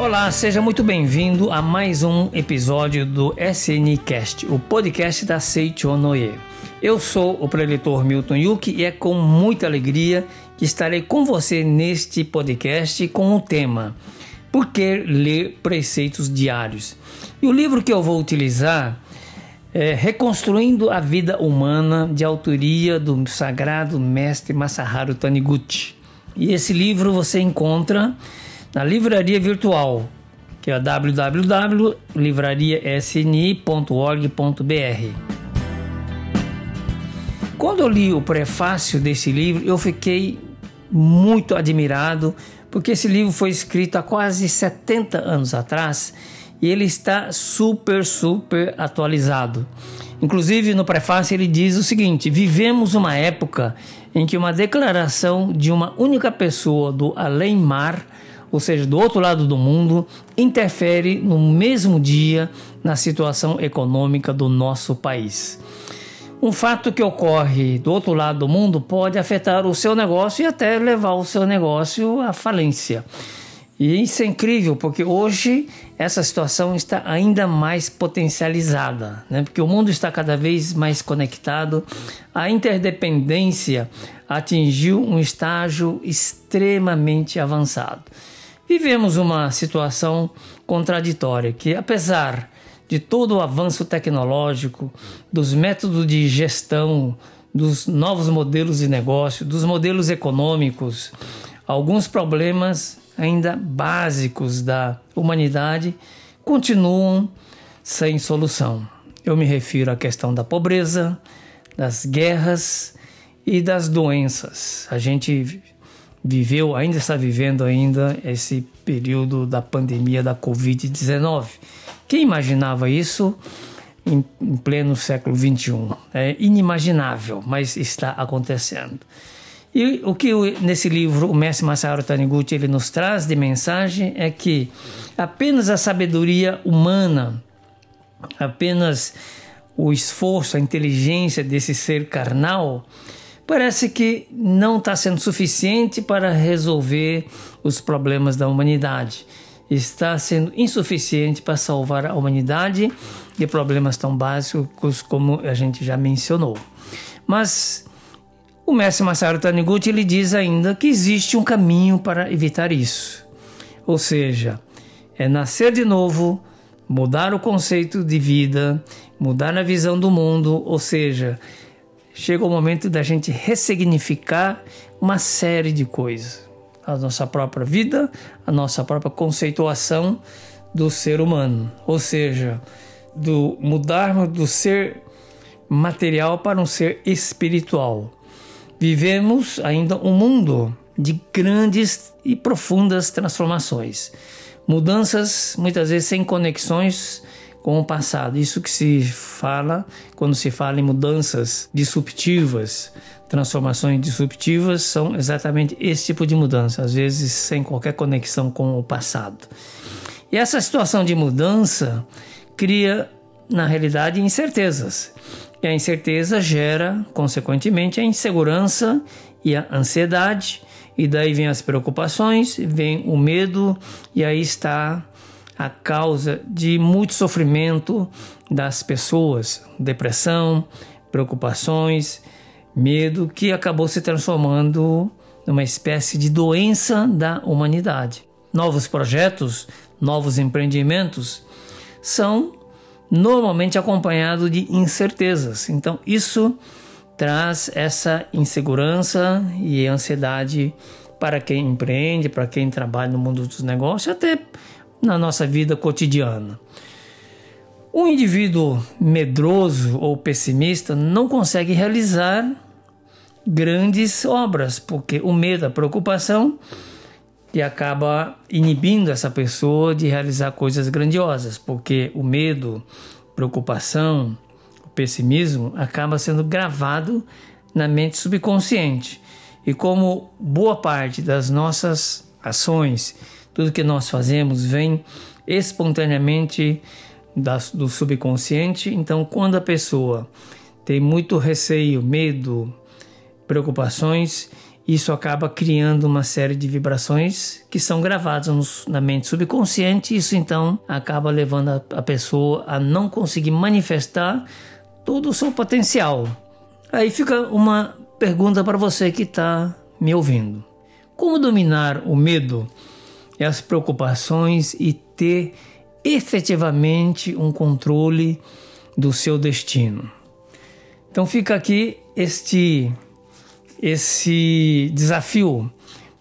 Olá, seja muito bem-vindo a mais um episódio do SNCast, o podcast da Seicho Noye. Eu sou o preletor Milton Yuki e é com muita alegria que estarei com você neste podcast com o tema Por que ler preceitos diários? E o livro que eu vou utilizar é Reconstruindo a Vida Humana, de autoria do sagrado mestre Masaharu Taniguchi. E esse livro você encontra na livraria virtual, que é www.livrariasni.org.br. Quando eu li o prefácio desse livro, eu fiquei muito admirado, porque esse livro foi escrito há quase 70 anos atrás e ele está super, super atualizado. Inclusive, no prefácio, ele diz o seguinte: Vivemos uma época em que uma declaração de uma única pessoa do além-mar ou seja, do outro lado do mundo, interfere no mesmo dia na situação econômica do nosso país. Um fato que ocorre do outro lado do mundo pode afetar o seu negócio e até levar o seu negócio à falência. E isso é incrível, porque hoje essa situação está ainda mais potencializada, né? porque o mundo está cada vez mais conectado, a interdependência atingiu um estágio extremamente avançado. Vivemos uma situação contraditória que, apesar de todo o avanço tecnológico, dos métodos de gestão, dos novos modelos de negócio, dos modelos econômicos, alguns problemas ainda básicos da humanidade continuam sem solução. Eu me refiro à questão da pobreza, das guerras e das doenças. A gente viveu, ainda está vivendo ainda esse período da pandemia da Covid-19. Quem imaginava isso em, em pleno século XXI? É inimaginável, mas está acontecendo. E o que nesse livro o mestre Masaru Taniguchi ele nos traz de mensagem é que apenas a sabedoria humana, apenas o esforço, a inteligência desse ser carnal parece que não está sendo suficiente para resolver os problemas da humanidade. Está sendo insuficiente para salvar a humanidade de problemas tão básicos como a gente já mencionou. Mas o mestre Masaru Taniguchi ele diz ainda que existe um caminho para evitar isso. Ou seja, é nascer de novo, mudar o conceito de vida, mudar a visão do mundo, ou seja, chega o momento da gente ressignificar uma série de coisas. A nossa própria vida, a nossa própria conceituação do ser humano. Ou seja, do mudarmos do ser material para um ser espiritual. Vivemos ainda um mundo de grandes e profundas transformações. Mudanças muitas vezes sem conexões com o passado. Isso que se fala quando se fala em mudanças disruptivas, transformações disruptivas são exatamente esse tipo de mudança, às vezes sem qualquer conexão com o passado. E essa situação de mudança cria, na realidade, incertezas. E a incerteza gera, consequentemente, a insegurança e a ansiedade, e daí vem as preocupações, vem o medo, e aí está a causa de muito sofrimento das pessoas, depressão, preocupações, medo, que acabou se transformando numa espécie de doença da humanidade. Novos projetos, novos empreendimentos são normalmente acompanhados de incertezas. Então, isso traz essa insegurança e ansiedade para quem empreende, para quem trabalha no mundo dos negócios, até na nossa vida cotidiana. Um indivíduo medroso ou pessimista não consegue realizar grandes obras, porque o medo, a preocupação, que acaba inibindo essa pessoa de realizar coisas grandiosas, porque o medo, preocupação, o pessimismo acaba sendo gravado na mente subconsciente. E como boa parte das nossas ações tudo que nós fazemos vem espontaneamente do subconsciente. Então, quando a pessoa tem muito receio, medo, preocupações, isso acaba criando uma série de vibrações que são gravadas na mente subconsciente. Isso então acaba levando a, a pessoa a não conseguir manifestar todo o seu potencial. Aí fica uma pergunta para você que está me ouvindo: como dominar o medo e as preocupações e ter efetivamente um controle do seu destino? Então fica aqui este esse desafio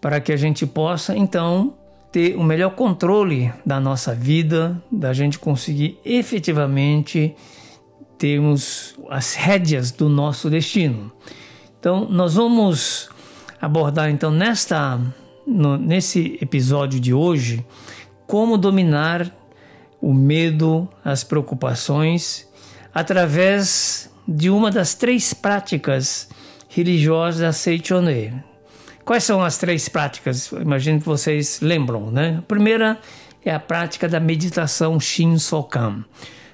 para que a gente possa então ter o melhor controle da nossa vida, da gente conseguir efetivamente termos as rédeas do nosso destino. Então, nós vamos abordar então nesta no, nesse episódio de hoje como dominar o medo, as preocupações através de uma das três práticas religiosas da Seichonei. Quais são as três práticas? Imagino que vocês lembram, né? A primeira é a prática da meditação Shin Sokan.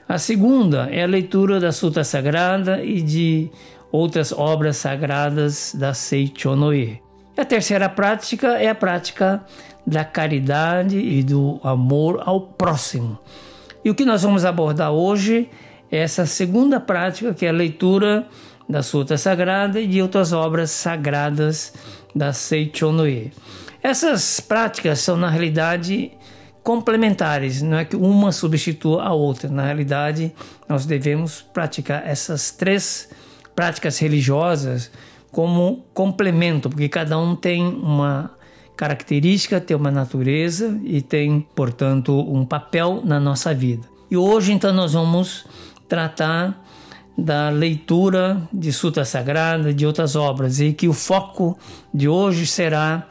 A segunda é a leitura da Suta Sagrada e de outras obras sagradas da Seichonoe. E a terceira prática é a prática da caridade e do amor ao próximo. E o que nós vamos abordar hoje é essa segunda prática, que é a leitura da Suta Sagrada e de outras obras sagradas da Seichonoe. Essas práticas são, na realidade, complementares, não é que uma substitua a outra. Na realidade, nós devemos praticar essas três práticas religiosas como complemento, porque cada um tem uma característica, tem uma natureza e tem, portanto, um papel na nossa vida. E hoje, então, nós vamos tratar da leitura de Suta Sagrada, de outras obras, e que o foco de hoje será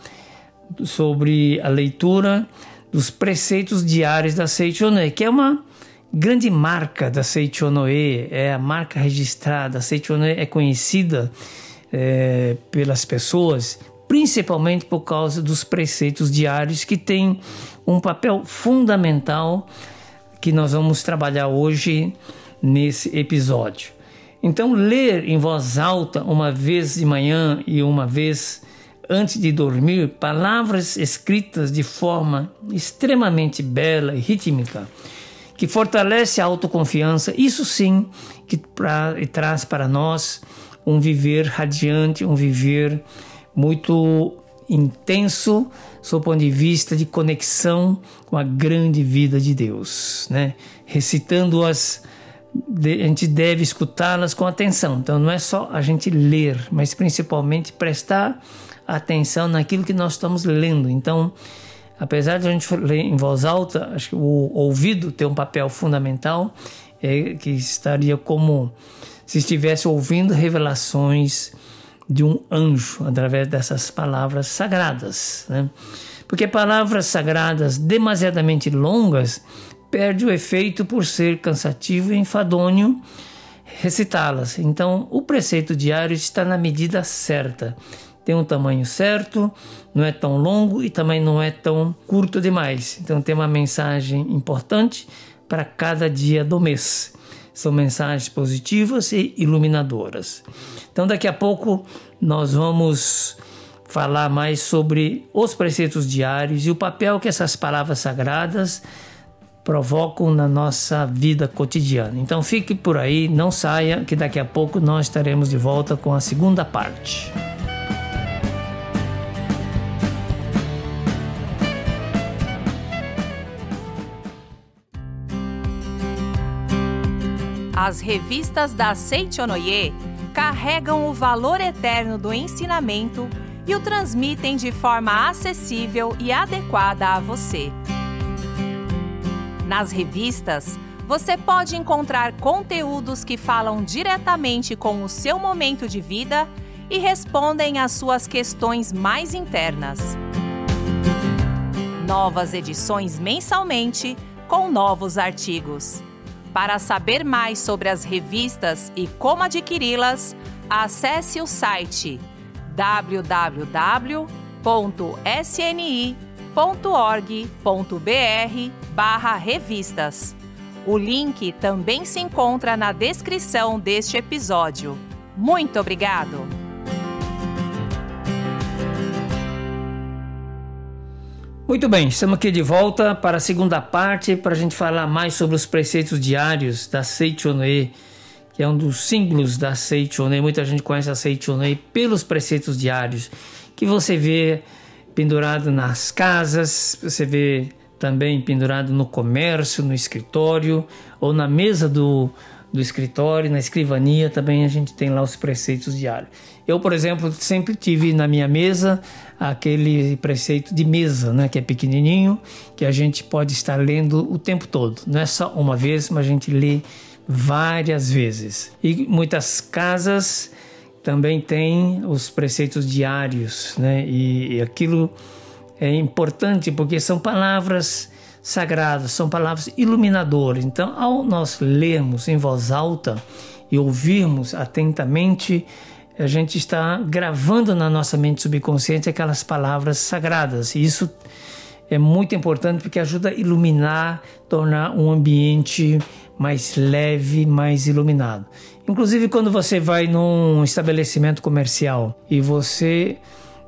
sobre a leitura dos preceitos diários da Seichonoe, que é uma grande marca da Seichonoe, é a marca registrada. A Seichonoe é conhecida é, pelas pessoas principalmente por causa dos preceitos diários que têm um papel fundamental que nós vamos trabalhar hoje nesse episódio. Então, ler em voz alta uma vez de manhã e uma vez antes de dormir palavras escritas de forma extremamente bela e rítmica, que fortalece a autoconfiança, isso sim que pra, traz para nós um viver radiante, um viver muito intenso, sob o ponto de vista de conexão com a grande vida de Deus, né? Recitando-as a gente deve escutá-las com atenção. Então não é só a gente ler, mas principalmente prestar atenção naquilo que nós estamos lendo. Então, apesar de a gente ler em voz alta, acho que o ouvido tem um papel fundamental, é, que estaria como se estivesse ouvindo revelações de um anjo através dessas palavras sagradas, né? Porque palavras sagradas demasiadamente longas perde o efeito por ser cansativo e enfadonho recitá-las. Então, o preceito diário está na medida certa. Tem um tamanho certo, não é tão longo e também não é tão curto demais. Então, tem uma mensagem importante para cada dia do mês. São mensagens positivas e iluminadoras. Então, daqui a pouco nós vamos falar mais sobre os preceitos diários e o papel que essas palavras sagradas provocam na nossa vida cotidiana. Então fique por aí, não saia, que daqui a pouco nós estaremos de volta com a segunda parte. As revistas da Seichonoye carregam o valor eterno do ensinamento e o transmitem de forma acessível e adequada a você. Nas revistas, você pode encontrar conteúdos que falam diretamente com o seu momento de vida e respondem às suas questões mais internas. Novas edições mensalmente com novos artigos. Para saber mais sobre as revistas e como adquiri-las, acesse o site www.sni.org.br barra revistas. O link também se encontra na descrição deste episódio. Muito obrigado! Muito bem, estamos aqui de volta para a segunda parte para a gente falar mais sobre os preceitos diários da Seichonoe, que é um dos símbolos da Seichonoe. Muita gente conhece a Seichonoe pelos preceitos diários que você vê pendurado nas casas, você vê também pendurado no comércio, no escritório ou na mesa do, do escritório, na escrivania, também a gente tem lá os preceitos diários. Eu, por exemplo, sempre tive na minha mesa aquele preceito de mesa, né, que é pequenininho, que a gente pode estar lendo o tempo todo. Não é só uma vez, mas a gente lê várias vezes. E muitas casas também têm os preceitos diários, né? E, e aquilo é importante porque são palavras sagradas, são palavras iluminadoras. Então, ao nós lermos em voz alta e ouvirmos atentamente, a gente está gravando na nossa mente subconsciente aquelas palavras sagradas. E isso é muito importante porque ajuda a iluminar, tornar um ambiente mais leve, mais iluminado. Inclusive quando você vai num estabelecimento comercial e você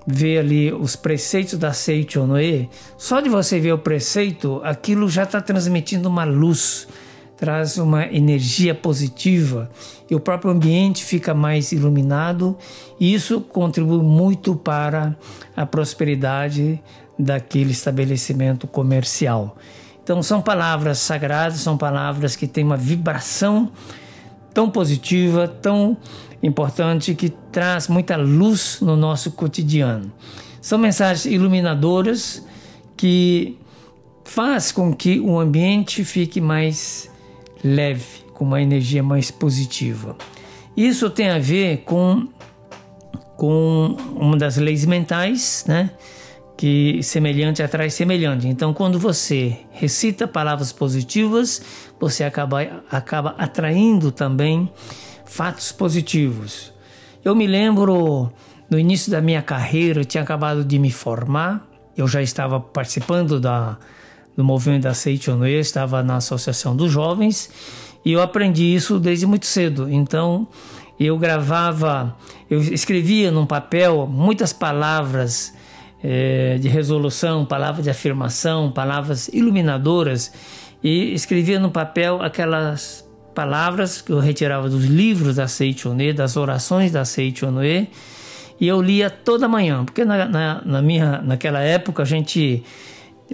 vê ali os preceitos da Seichonoe, só de você ver o preceito, aquilo já está transmitindo uma luz, traz uma energia positiva e o próprio ambiente fica mais iluminado e isso contribui muito para a prosperidade daquele estabelecimento comercial. Então são palavras sagradas, são palavras que têm uma vibração tão positiva, tão importante que traz muita luz no nosso cotidiano. São mensagens iluminadoras que faz com que o ambiente fique mais leve, com uma energia mais positiva. Isso tem a ver com, com uma das leis mentais, né? que semelhante atrai semelhante. Então, quando você recita palavras positivas, você acaba, acaba atraindo também fatos positivos. Eu me lembro no início da minha carreira, eu tinha acabado de me formar, eu já estava participando da, do movimento da Seichonoe, estava na Associação dos Jovens e eu aprendi isso desde muito cedo. Então, eu gravava, eu escrevia num papel muitas palavras é, de resolução, palavras de afirmação, palavras iluminadoras e escrevia no papel aquelas palavras que eu retirava dos livros da Seichonoe, das orações da Seichonoe, e eu lia toda manhã, porque na, na, na minha, naquela época a gente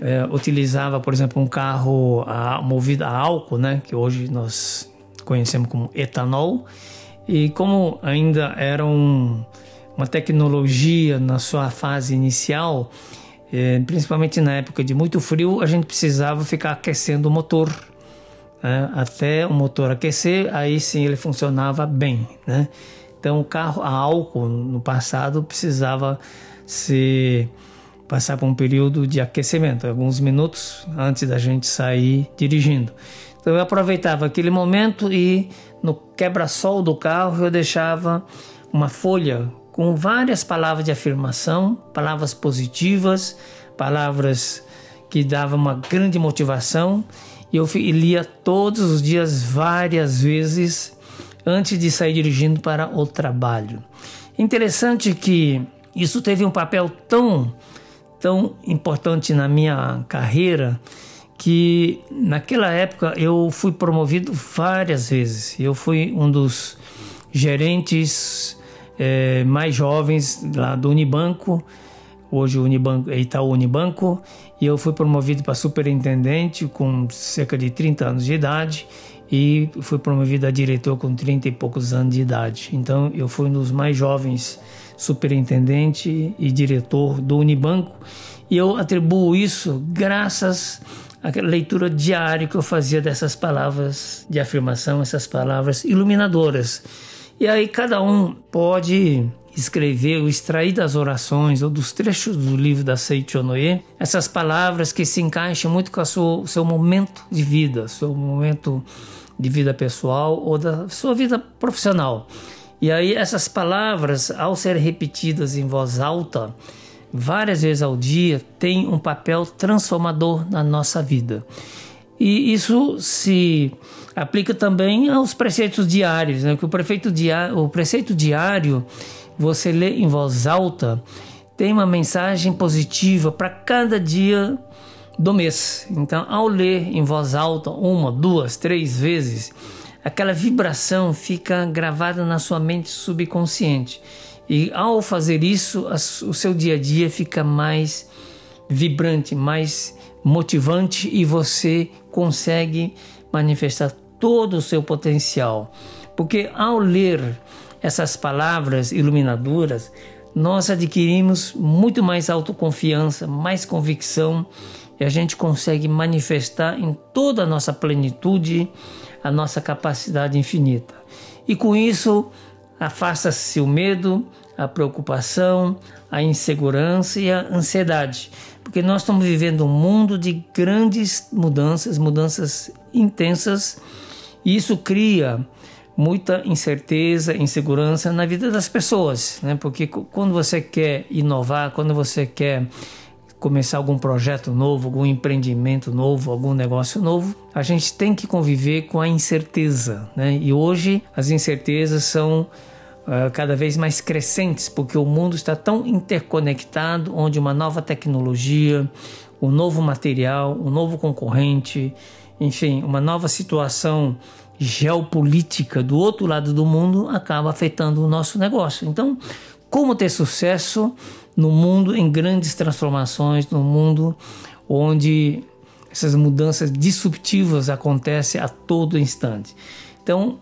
é, utilizava, por exemplo, um carro a, movido a álcool, né, que hoje nós conhecemos como etanol, e como ainda era um, uma tecnologia na sua fase inicial, é, principalmente na época de muito frio, a gente precisava ficar aquecendo o motor né, até o motor aquecer, aí sim ele funcionava bem. Né? Então o carro a álcool no passado precisava se passar por um período de aquecimento, alguns minutos antes da gente sair dirigindo. Então eu aproveitava aquele momento e no quebra-sol do carro eu deixava uma folha com várias palavras de afirmação, palavras positivas, palavras que davam uma grande motivação e eu lia todos os dias várias vezes antes de sair dirigindo para o trabalho. Interessante que isso teve um papel tão tão importante na minha carreira que naquela época eu fui promovido várias vezes. Eu fui um dos gerentes é, mais jovens lá do Unibanco, hoje o Unibanco, Itaú Unibanco, e eu fui promovido para superintendente com cerca de 30 anos de idade e fui promovido a diretor com 30 e poucos anos de idade. Então eu fui um dos mais jovens superintendente e diretor do Unibanco e eu atribuo isso graças à leitura diária que eu fazia dessas palavras de afirmação, essas palavras iluminadoras. E aí cada um pode escrever ou extrair das orações ou dos trechos do livro da Seichonoye essas palavras que se encaixam muito com o seu momento de vida, seu momento de vida pessoal ou da sua vida profissional. E aí essas palavras, ao serem repetidas em voz alta, várias vezes ao dia, têm um papel transformador na nossa vida. E isso se aplica também aos preceitos diários, né? que o, prefeito dia, o preceito diário você lê em voz alta, tem uma mensagem positiva para cada dia do mês. Então, ao ler em voz alta uma, duas, três vezes, aquela vibração fica gravada na sua mente subconsciente. E ao fazer isso, o seu dia a dia fica mais vibrante, mais motivante e você consegue manifestar todo o seu potencial. Porque ao ler essas palavras iluminadoras, nós adquirimos muito mais autoconfiança, mais convicção e a gente consegue manifestar em toda a nossa plenitude a nossa capacidade infinita. E com isso, afasta-se o medo, a preocupação, a insegurança e a ansiedade, porque nós estamos vivendo um mundo de grandes mudanças, mudanças intensas, e isso cria muita incerteza, insegurança na vida das pessoas, né? Porque quando você quer inovar, quando você quer começar algum projeto novo, algum empreendimento novo, algum negócio novo, a gente tem que conviver com a incerteza, né? E hoje as incertezas são uh, cada vez mais crescentes, porque o mundo está tão interconectado, onde uma nova tecnologia, um novo material, um novo concorrente, enfim, uma nova situação geopolítica do outro lado do mundo acaba afetando o nosso negócio. Então, como ter sucesso no mundo em grandes transformações, no mundo onde essas mudanças disruptivas acontecem a todo instante. Então,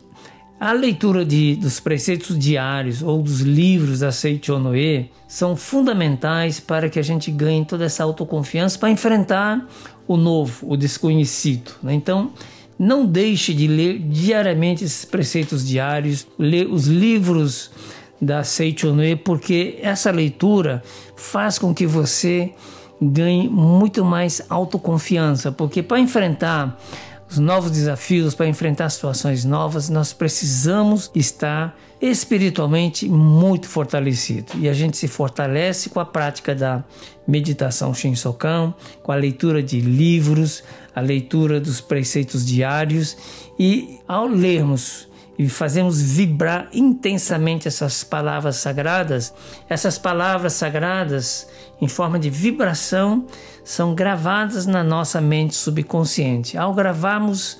a leitura de, dos preceitos diários ou dos livros da Seiichi Noe são fundamentais para que a gente ganhe toda essa autoconfiança para enfrentar o novo, o desconhecido. Né? Então, não deixe de ler diariamente esses preceitos diários, ler os livros da Seichonoe, porque essa leitura faz com que você ganhe muito mais autoconfiança, porque para enfrentar os novos desafios, para enfrentar situações novas, nós precisamos estar espiritualmente muito fortalecido. E a gente se fortalece com a prática da meditação Shinsokan, com a leitura de livros, a leitura dos preceitos diários e ao lermos e fazemos vibrar intensamente essas palavras sagradas, essas palavras sagradas, em forma de vibração, são gravadas na nossa mente subconsciente. Ao gravarmos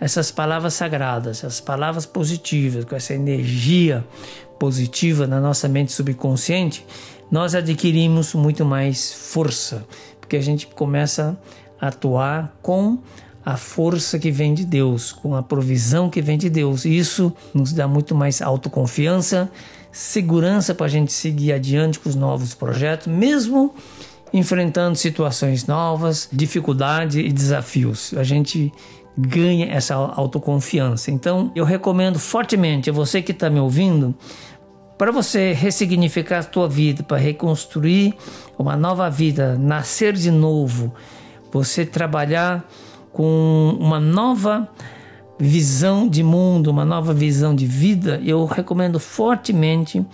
essas palavras sagradas, essas palavras positivas, com essa energia positiva na nossa mente subconsciente, nós adquirimos muito mais força, porque a gente começa a atuar com a força que vem de Deus, com a provisão que vem de Deus. Isso nos dá muito mais autoconfiança, segurança para a gente seguir adiante com os novos projetos, mesmo enfrentando situações novas, dificuldades e desafios. A gente ganha essa autoconfiança. Então, eu recomendo fortemente a você que está me ouvindo para você ressignificar a tua vida, para reconstruir uma nova vida, nascer de novo, você trabalhar com uma nova visão de mundo, uma nova visão de vida, eu recomendo fortemente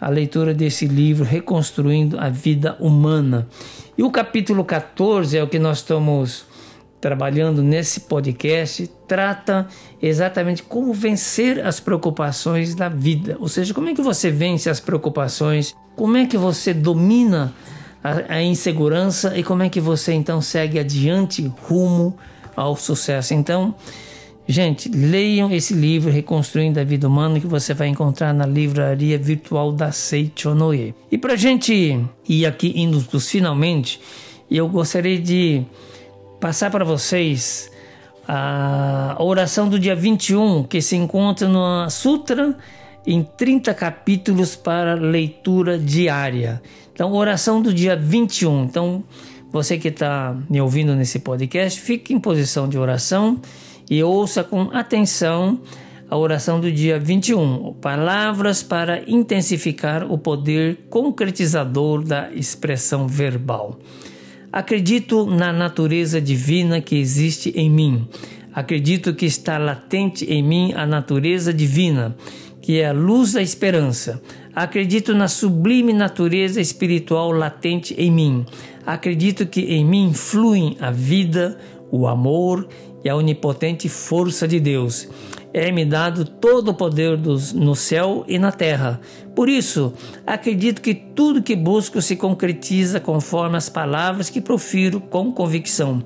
a leitura desse livro Reconstruindo a Vida Humana. E o capítulo 14 é o que nós estamos trabalhando nesse podcast, trata exatamente como vencer as preocupações da vida. Ou seja, como é que você vence as preocupações, como é que você domina a, a insegurança e como é que você então segue adiante rumo ao sucesso. Então, gente, leiam esse livro Reconstruindo a Vida Humana que você vai encontrar na livraria virtual da Seichonoe. E para gente ir aqui indo dos finalmente, eu gostaria de passar para vocês a oração do dia 21, que se encontra no Sutra em 30 capítulos para leitura diária. Então, oração do dia 21. Então, você que está me ouvindo nesse podcast, fique em posição de oração e ouça com atenção a oração do dia 21, palavras para intensificar o poder concretizador da expressão verbal. Acredito na natureza divina que existe em mim. Acredito que está latente em mim a natureza divina, que é a luz da esperança. Acredito na sublime natureza espiritual latente em mim. Acredito que em mim fluem a vida, o amor e a onipotente força de Deus. É-me dado todo o poder dos, no céu e na terra, Por isso, acredito que tudo que busco se concretiza conforme as palavras que profiro com convicção.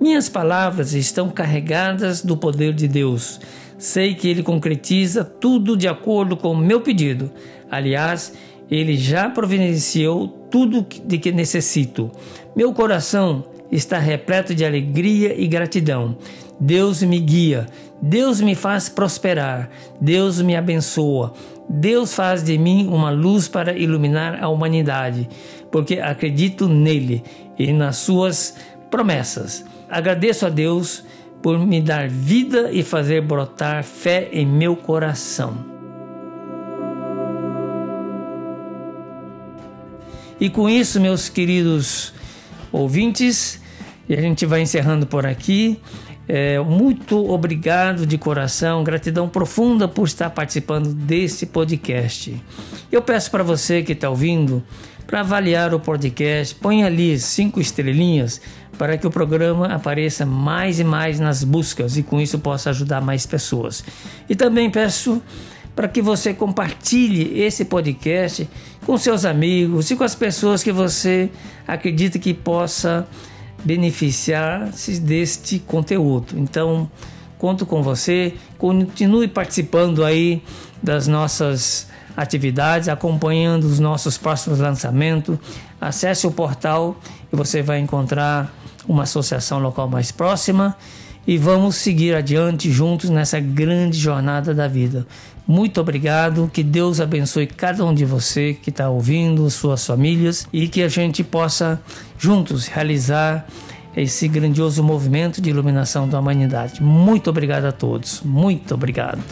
Minhas palavras estão carregadas do poder de Deus. Sei que Ele concretiza tudo de acordo com o meu pedido. Aliás, Ele já providenciou tudo de que necessito. Meu coração está repleto de alegria e gratidão. Deus me guia, Deus me faz prosperar, Deus me abençoa, Deus faz de mim uma luz para iluminar a humanidade, porque acredito nele e nas suas promessas. Agradeço a Deus por me dar vida e fazer brotar fé em meu coração. E com isso, meus queridos ouvintes, a gente vai encerrando por aqui. É, muito obrigado de coração, gratidão profunda por estar participando desse podcast. Eu peço para você que está ouvindo para avaliar o podcast, põe ali cinco estrelinhas para que o programa apareça mais e mais nas buscas e com isso possa ajudar mais pessoas. E também peço para que você compartilhe esse podcast com seus amigos e com as pessoas que você acredita que possa beneficiar-se deste conteúdo. Então, conto com você, continue participando aí das nossas atividades, acompanhando os nossos próximos lançamentos. Acesse o portal e você vai encontrar uma associação local mais próxima e vamos seguir adiante juntos nessa grande jornada da vida. Muito obrigado, que Deus abençoe cada um de você que está ouvindo, suas famílias e que a gente possa juntos realizar esse grandioso movimento de iluminação da humanidade. Muito obrigado a todos, muito obrigado.